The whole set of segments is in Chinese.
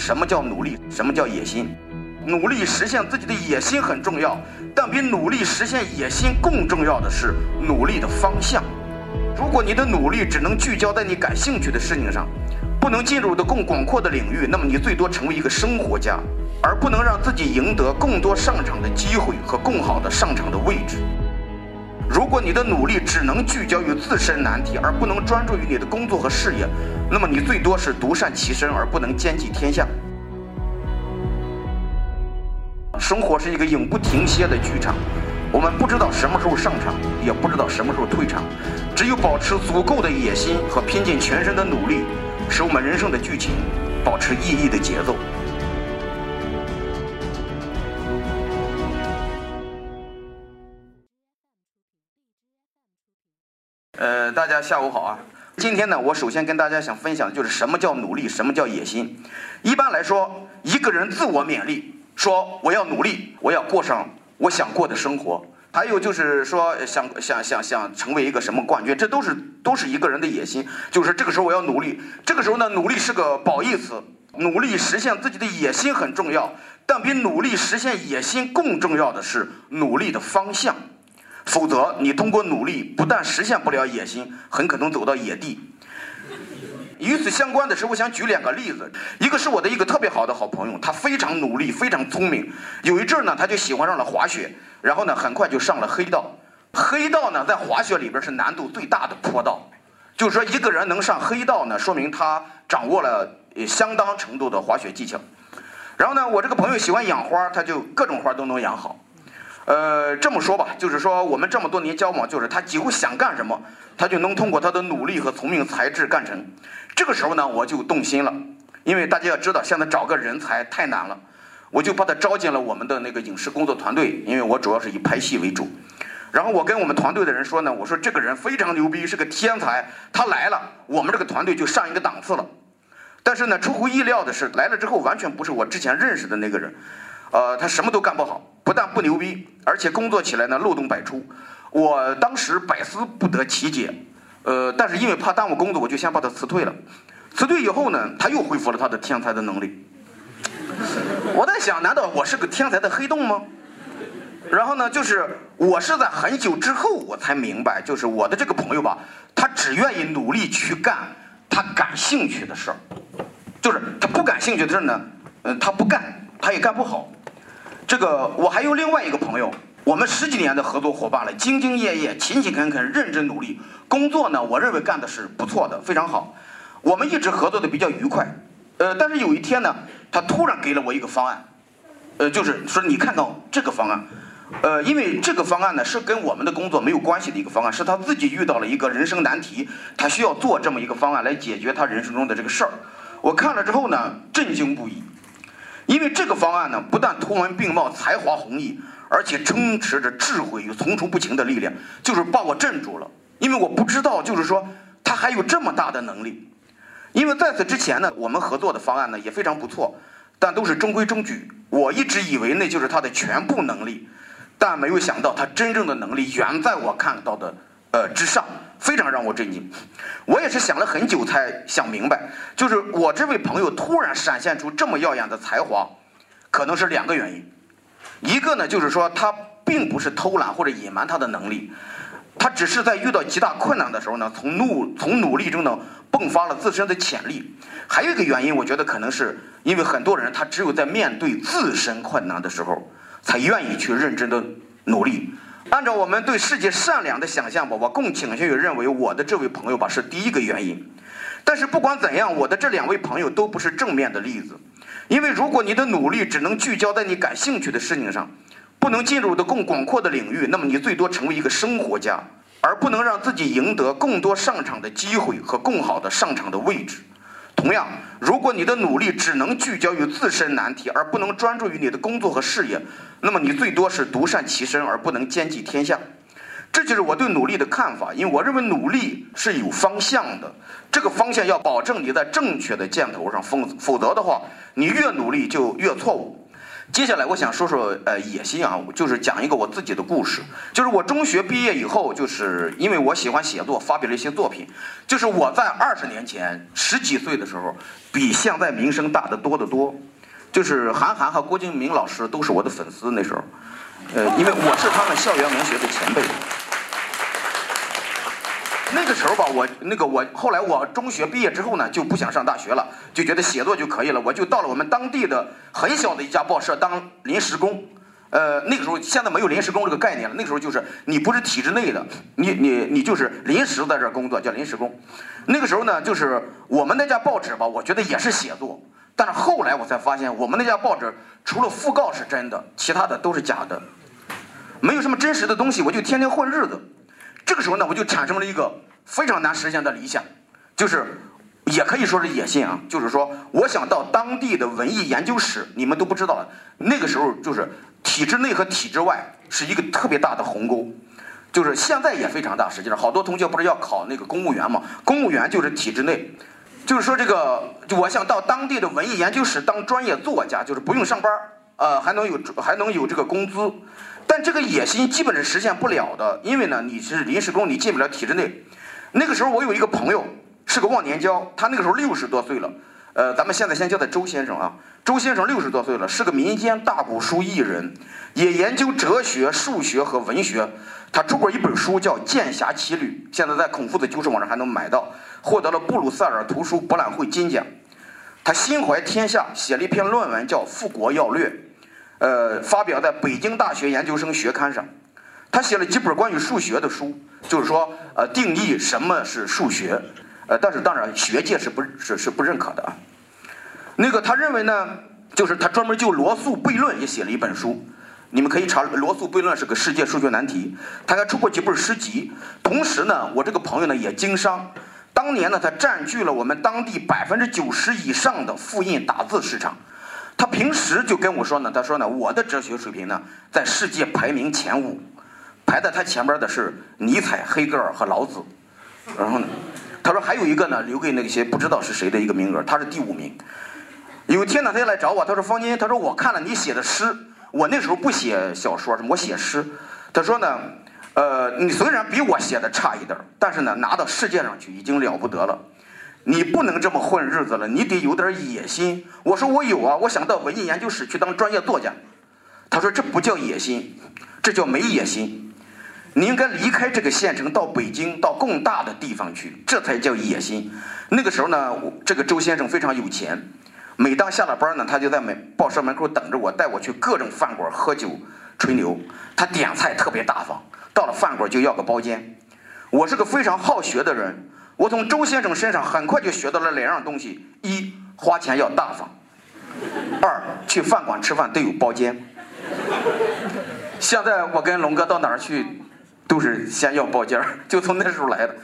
什么叫努力，什么叫野心。努力实现自己的野心很重要，但比努力实现野心更重要的是努力的方向。如果你的努力只能聚焦在你感兴趣的事情上，不能进入的更广阔的领域，那么你最多成为一个生活家，而不能让自己赢得更多上场的机会和更好的上场的位置。如果你的努力只能聚焦于自身难题，而不能专注于你的工作和事业，那么你最多是独善其身，而不能兼济天下。生活是一个永不停歇的剧场，我们不知道什么时候上场，也不知道什么时候退场，只有保持足够的野心和拼尽全身的努力，使我们人生的剧情保持意义的节奏。大家下午好啊！今天呢，我首先跟大家想分享的就是什么叫努力，什么叫野心。一般来说，一个人自我勉励。说我要努力，我要过上我想过的生活。还有就是说想想想想成为一个什么冠军，这都是都是一个人的野心。就是这个时候我要努力，这个时候呢，努力是个褒义词。努力实现自己的野心很重要，但比努力实现野心更重要的是努力的方向。否则，你通过努力不但实现不了野心，很可能走到野地。与此相关的是，我想举两个例子。一个是我的一个特别好的好朋友，他非常努力，非常聪明。有一阵儿呢，他就喜欢上了滑雪，然后呢，很快就上了黑道。黑道呢，在滑雪里边是难度最大的坡道。就是说，一个人能上黑道呢，说明他掌握了相当程度的滑雪技巧。然后呢，我这个朋友喜欢养花，他就各种花都能养好。呃，这么说吧，就是说我们这么多年交往，就是他几乎想干什么，他就能通过他的努力和聪明才智干成。这个时候呢，我就动心了，因为大家要知道，现在找个人才太难了，我就把他招进了我们的那个影视工作团队，因为我主要是以拍戏为主。然后我跟我们团队的人说呢，我说这个人非常牛逼，是个天才，他来了，我们这个团队就上一个档次了。但是呢，出乎意料的是，来了之后完全不是我之前认识的那个人，呃，他什么都干不好，不但不牛逼，而且工作起来呢漏洞百出，我当时百思不得其解。呃，但是因为怕耽误工作，我就先把他辞退了。辞退以后呢，他又恢复了他的天才的能力。我在想，难道我是个天才的黑洞吗？然后呢，就是我是在很久之后我才明白，就是我的这个朋友吧，他只愿意努力去干他感兴趣的事儿，就是他不感兴趣的事呢，嗯，他不干，他也干不好。这个我还有另外一个朋友。我们十几年的合作伙伴了，兢兢业业、勤勤恳恳、认真努力，工作呢，我认为干的是不错的，非常好。我们一直合作的比较愉快，呃，但是有一天呢，他突然给了我一个方案，呃，就是说你看到这个方案，呃，因为这个方案呢是跟我们的工作没有关系的一个方案，是他自己遇到了一个人生难题，他需要做这么一个方案来解决他人生中的这个事儿。我看了之后呢，震惊不已，因为这个方案呢，不但图文并茂、才华横溢。而且充斥着智慧与层出不穷的力量，就是把我镇住了。因为我不知道，就是说他还有这么大的能力。因为在此之前呢，我们合作的方案呢也非常不错，但都是中规中矩。我一直以为那就是他的全部能力，但没有想到他真正的能力远在我看到的呃之上，非常让我震惊。我也是想了很久才想明白，就是我这位朋友突然闪现出这么耀眼的才华，可能是两个原因。一个呢，就是说他并不是偷懒或者隐瞒他的能力，他只是在遇到极大困难的时候呢，从努从努力中呢迸发了自身的潜力。还有一个原因，我觉得可能是因为很多人他只有在面对自身困难的时候，才愿意去认真的努力。按照我们对世界善良的想象吧，我更倾向于认为我的这位朋友吧是第一个原因。但是不管怎样，我的这两位朋友都不是正面的例子。因为如果你的努力只能聚焦在你感兴趣的事情上，不能进入的更广阔的领域，那么你最多成为一个生活家，而不能让自己赢得更多上场的机会和更好的上场的位置。同样，如果你的努力只能聚焦于自身难题，而不能专注于你的工作和事业，那么你最多是独善其身，而不能兼济天下。这就是我对努力的看法，因为我认为努力是有方向的，这个方向要保证你在正确的箭头上，否否则的话，你越努力就越错误。接下来我想说说呃野心啊，就是讲一个我自己的故事。就是我中学毕业以后，就是因为我喜欢写作，发表了一些作品。就是我在二十年前十几岁的时候，比现在名声大得多得多。就是韩寒和郭敬明老师都是我的粉丝那时候，呃，因为我是他们校园文学的前辈。那个时候吧，我那个我后来我中学毕业之后呢，就不想上大学了，就觉得写作就可以了，我就到了我们当地的很小的一家报社当临时工。呃，那个时候现在没有临时工这个概念了，那个时候就是你不是体制内的，你你你就是临时在这儿工作叫临时工。那个时候呢，就是我们那家报纸吧，我觉得也是写作，但是后来我才发现，我们那家报纸除了讣告是真的，其他的都是假的，没有什么真实的东西，我就天天混日子。这个时候呢，我就产生了一个非常难实现的理想，就是也可以说是野心啊，就是说我想到当地的文艺研究室，你们都不知道了，那个时候就是体制内和体制外是一个特别大的鸿沟，就是现在也非常大。实际上，好多同学不是要考那个公务员嘛？公务员就是体制内，就是说这个，我想到当地的文艺研究室当专业作家，就是不用上班，呃，还能有还能有这个工资。但这个野心基本是实现不了的，因为呢，你是临时工，你进不了体制内。那个时候我有一个朋友是个忘年交，他那个时候六十多岁了，呃，咱们现在先叫他周先生啊。周先生六十多岁了，是个民间大古书艺人，也研究哲学、数学和文学。他出过一本书叫《剑侠奇旅》，现在在孔夫子旧书网上还能买到，获得了布鲁塞尔图书博览会金奖。他心怀天下，写了一篇论文叫《富国要略》。呃，发表在北京大学研究生学刊上，他写了几本关于数学的书，就是说，呃，定义什么是数学，呃，但是当然学界是不，是是不认可的啊。那个他认为呢，就是他专门就罗素悖论也写了一本书，你们可以查罗素悖论是个世界数学难题。他还出过几本诗集，同时呢，我这个朋友呢也经商，当年呢他占据了我们当地百分之九十以上的复印打字市场。他平时就跟我说呢，他说呢，我的哲学水平呢，在世界排名前五，排在他前边的是尼采、黑格尔和老子。然后呢，他说还有一个呢，留给那些不知道是谁的一个名额，他是第五名。有一天呢，他就来找我，他说方金，他说我看了你写的诗，我那时候不写小说，我写诗。他说呢，呃，你虽然比我写的差一点，但是呢，拿到世界上去已经了不得了。你不能这么混日子了，你得有点野心。我说我有啊，我想到文艺研究室去当专业作家。他说这不叫野心，这叫没野心。你应该离开这个县城，到北京，到更大的地方去，这才叫野心。那个时候呢，这个周先生非常有钱，每当下了班呢，他就在门报社门口等着我，带我去各种饭馆喝酒吹牛。他点菜特别大方，到了饭馆就要个包间。我是个非常好学的人。我从周先生身上很快就学到了两样东西：一，花钱要大方；二，去饭馆吃饭得有包间。现在我跟龙哥到哪儿去，都是先要包间就从那时候来的。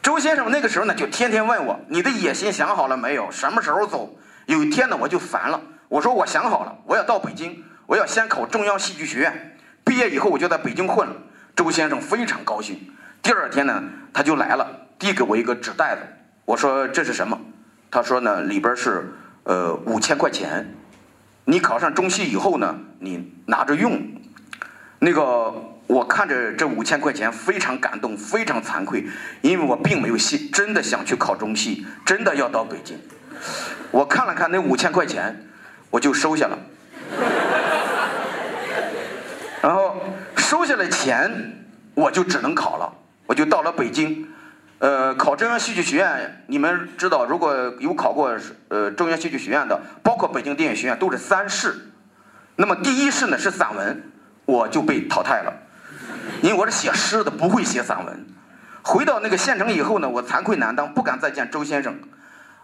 周先生那个时候呢，就天天问我：“你的野心想好了没有？什么时候走？”有一天呢，我就烦了，我说：“我想好了，我要到北京，我要先考中央戏剧学院，毕业以后我就在北京混了。”周先生非常高兴。第二天呢，他就来了。递给我一个纸袋子，我说这是什么？他说呢，里边是呃五千块钱，你考上中戏以后呢，你拿着用。那个我看着这五千块钱非常感动，非常惭愧，因为我并没有心真的想去考中戏，真的要到北京。我看了看那五千块钱，我就收下了。然后收下了钱，我就只能考了，我就到了北京。呃，考中央戏剧学院，你们知道，如果有考过呃中央戏剧学院的，包括北京电影学院，都是三试。那么第一试呢是散文，我就被淘汰了，因为我是写诗的，不会写散文。回到那个县城以后呢，我惭愧难当，不敢再见周先生。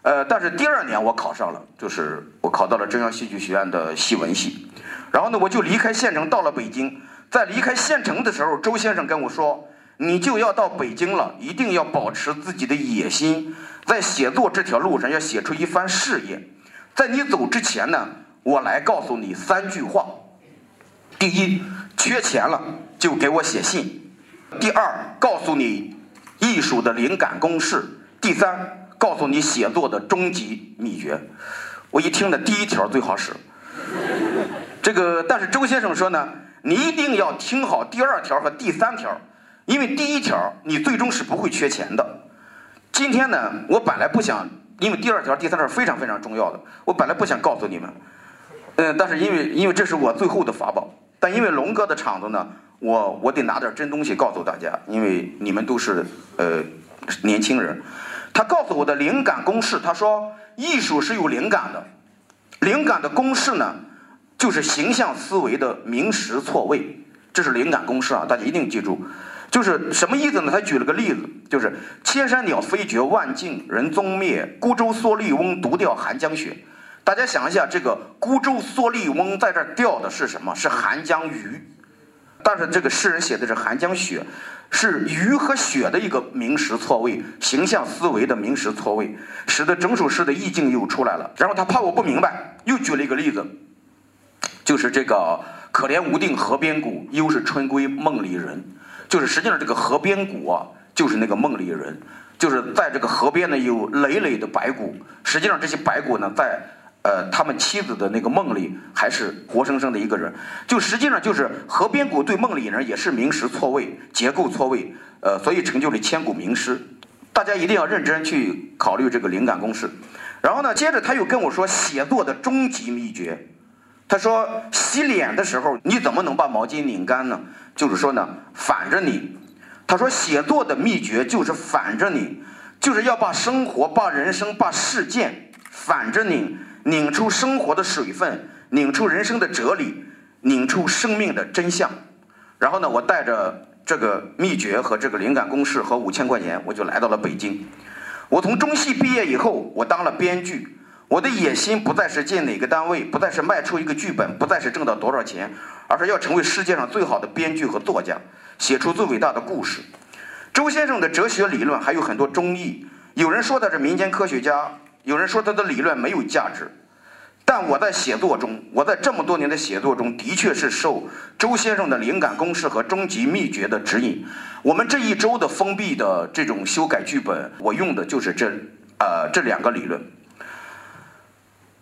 呃，但是第二年我考上了，就是我考到了中央戏剧学院的戏文系。然后呢，我就离开县城，到了北京。在离开县城的时候，周先生跟我说。你就要到北京了，一定要保持自己的野心，在写作这条路上要写出一番事业。在你走之前呢，我来告诉你三句话：第一，缺钱了就给我写信；第二，告诉你艺术的灵感公式；第三，告诉你写作的终极秘诀。我一听呢，第一条最好使。这个，但是周先生说呢，你一定要听好第二条和第三条，因为第一条你最终是不会缺钱的。今天呢，我本来不想，因为第二条、第三条非常非常重要的，我本来不想告诉你们，嗯，但是因为因为这是我最后的法宝，但因为龙哥的场子呢，我我得拿点真东西告诉大家，因为你们都是呃年轻人。他告诉我的灵感公式，他说艺术是有灵感的，灵感的公式呢，就是形象思维的名实错位，这是灵感公式啊，大家一定记住。就是什么意思呢？他举了个例子，就是千山鸟飞绝，万径人踪灭，孤舟蓑笠翁，独钓寒江雪。大家想一下，这个孤舟蓑笠翁在这钓的是什么？是寒江鱼。但是这个诗人写的是寒江雪，是鱼和雪的一个名实错位，形象思维的名实错位，使得整首诗的意境又出来了。然后他怕我不明白，又举了一个例子，就是这个“可怜无定河边骨，犹是春归梦里人”。就是实际上这个河边骨啊，就是那个梦里人，就是在这个河边呢有累累的白骨。实际上这些白骨呢，在。呃，他们妻子的那个梦里还是活生生的一个人，就实际上就是河边骨对梦里人也是名实错位、结构错位，呃，所以成就了千古名诗。大家一定要认真去考虑这个灵感公式。然后呢，接着他又跟我说写作的终极秘诀。他说洗脸的时候你怎么能把毛巾拧干呢？就是说呢，反着拧。他说写作的秘诀就是反着拧，就是要把生活、把人生、把事件反着拧。拧出生活的水分，拧出人生的哲理，拧出生命的真相。然后呢，我带着这个秘诀和这个灵感公式和五千块钱，我就来到了北京。我从中戏毕业以后，我当了编剧。我的野心不再是进哪个单位，不再是卖出一个剧本，不再是挣到多少钱，而是要成为世界上最好的编剧和作家，写出最伟大的故事。周先生的哲学理论还有很多争议，有人说他是民间科学家。有人说他的理论没有价值，但我在写作中，我在这么多年的写作中，的确是受周先生的灵感公式和终极秘诀的指引。我们这一周的封闭的这种修改剧本，我用的就是这呃这两个理论。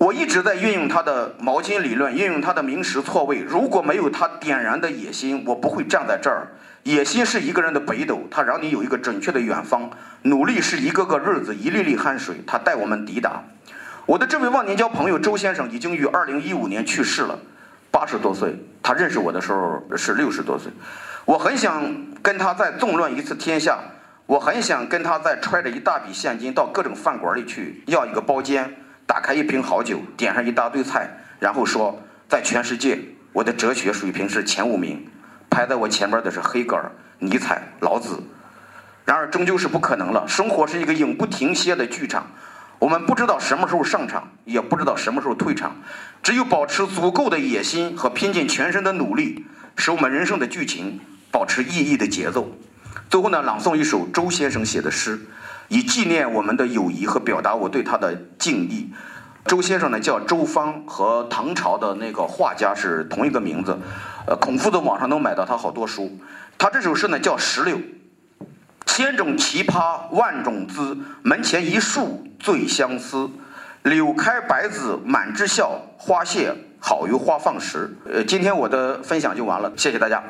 我一直在运用他的毛巾理论，运用他的名实错位。如果没有他点燃的野心，我不会站在这儿。野心是一个人的北斗，它让你有一个准确的远方；努力是一个个日子，一粒粒汗水，它带我们抵达。我的这位忘年交朋友周先生已经于二零一五年去世了，八十多岁。他认识我的时候是六十多岁。我很想跟他再纵乱一次天下，我很想跟他再揣着一大笔现金到各种饭馆里去要一个包间，打开一瓶好酒，点上一大堆菜，然后说在全世界我的哲学水平是前五名。排在我前面的是黑格尔、尼采、老子，然而终究是不可能了。生活是一个永不停歇的剧场，我们不知道什么时候上场，也不知道什么时候退场。只有保持足够的野心和拼尽全身的努力，使我们人生的剧情保持意义的节奏。最后呢，朗诵一首周先生写的诗，以纪念我们的友谊和表达我对他的敬意。周先生呢叫周芳，和唐朝的那个画家是同一个名字。呃，孔夫子网上能买到他好多书。他这首诗呢叫《石榴》，千种奇葩万种姿，门前一树最相思。柳开百子满枝笑，花谢好于花放时。呃，今天我的分享就完了，谢谢大家。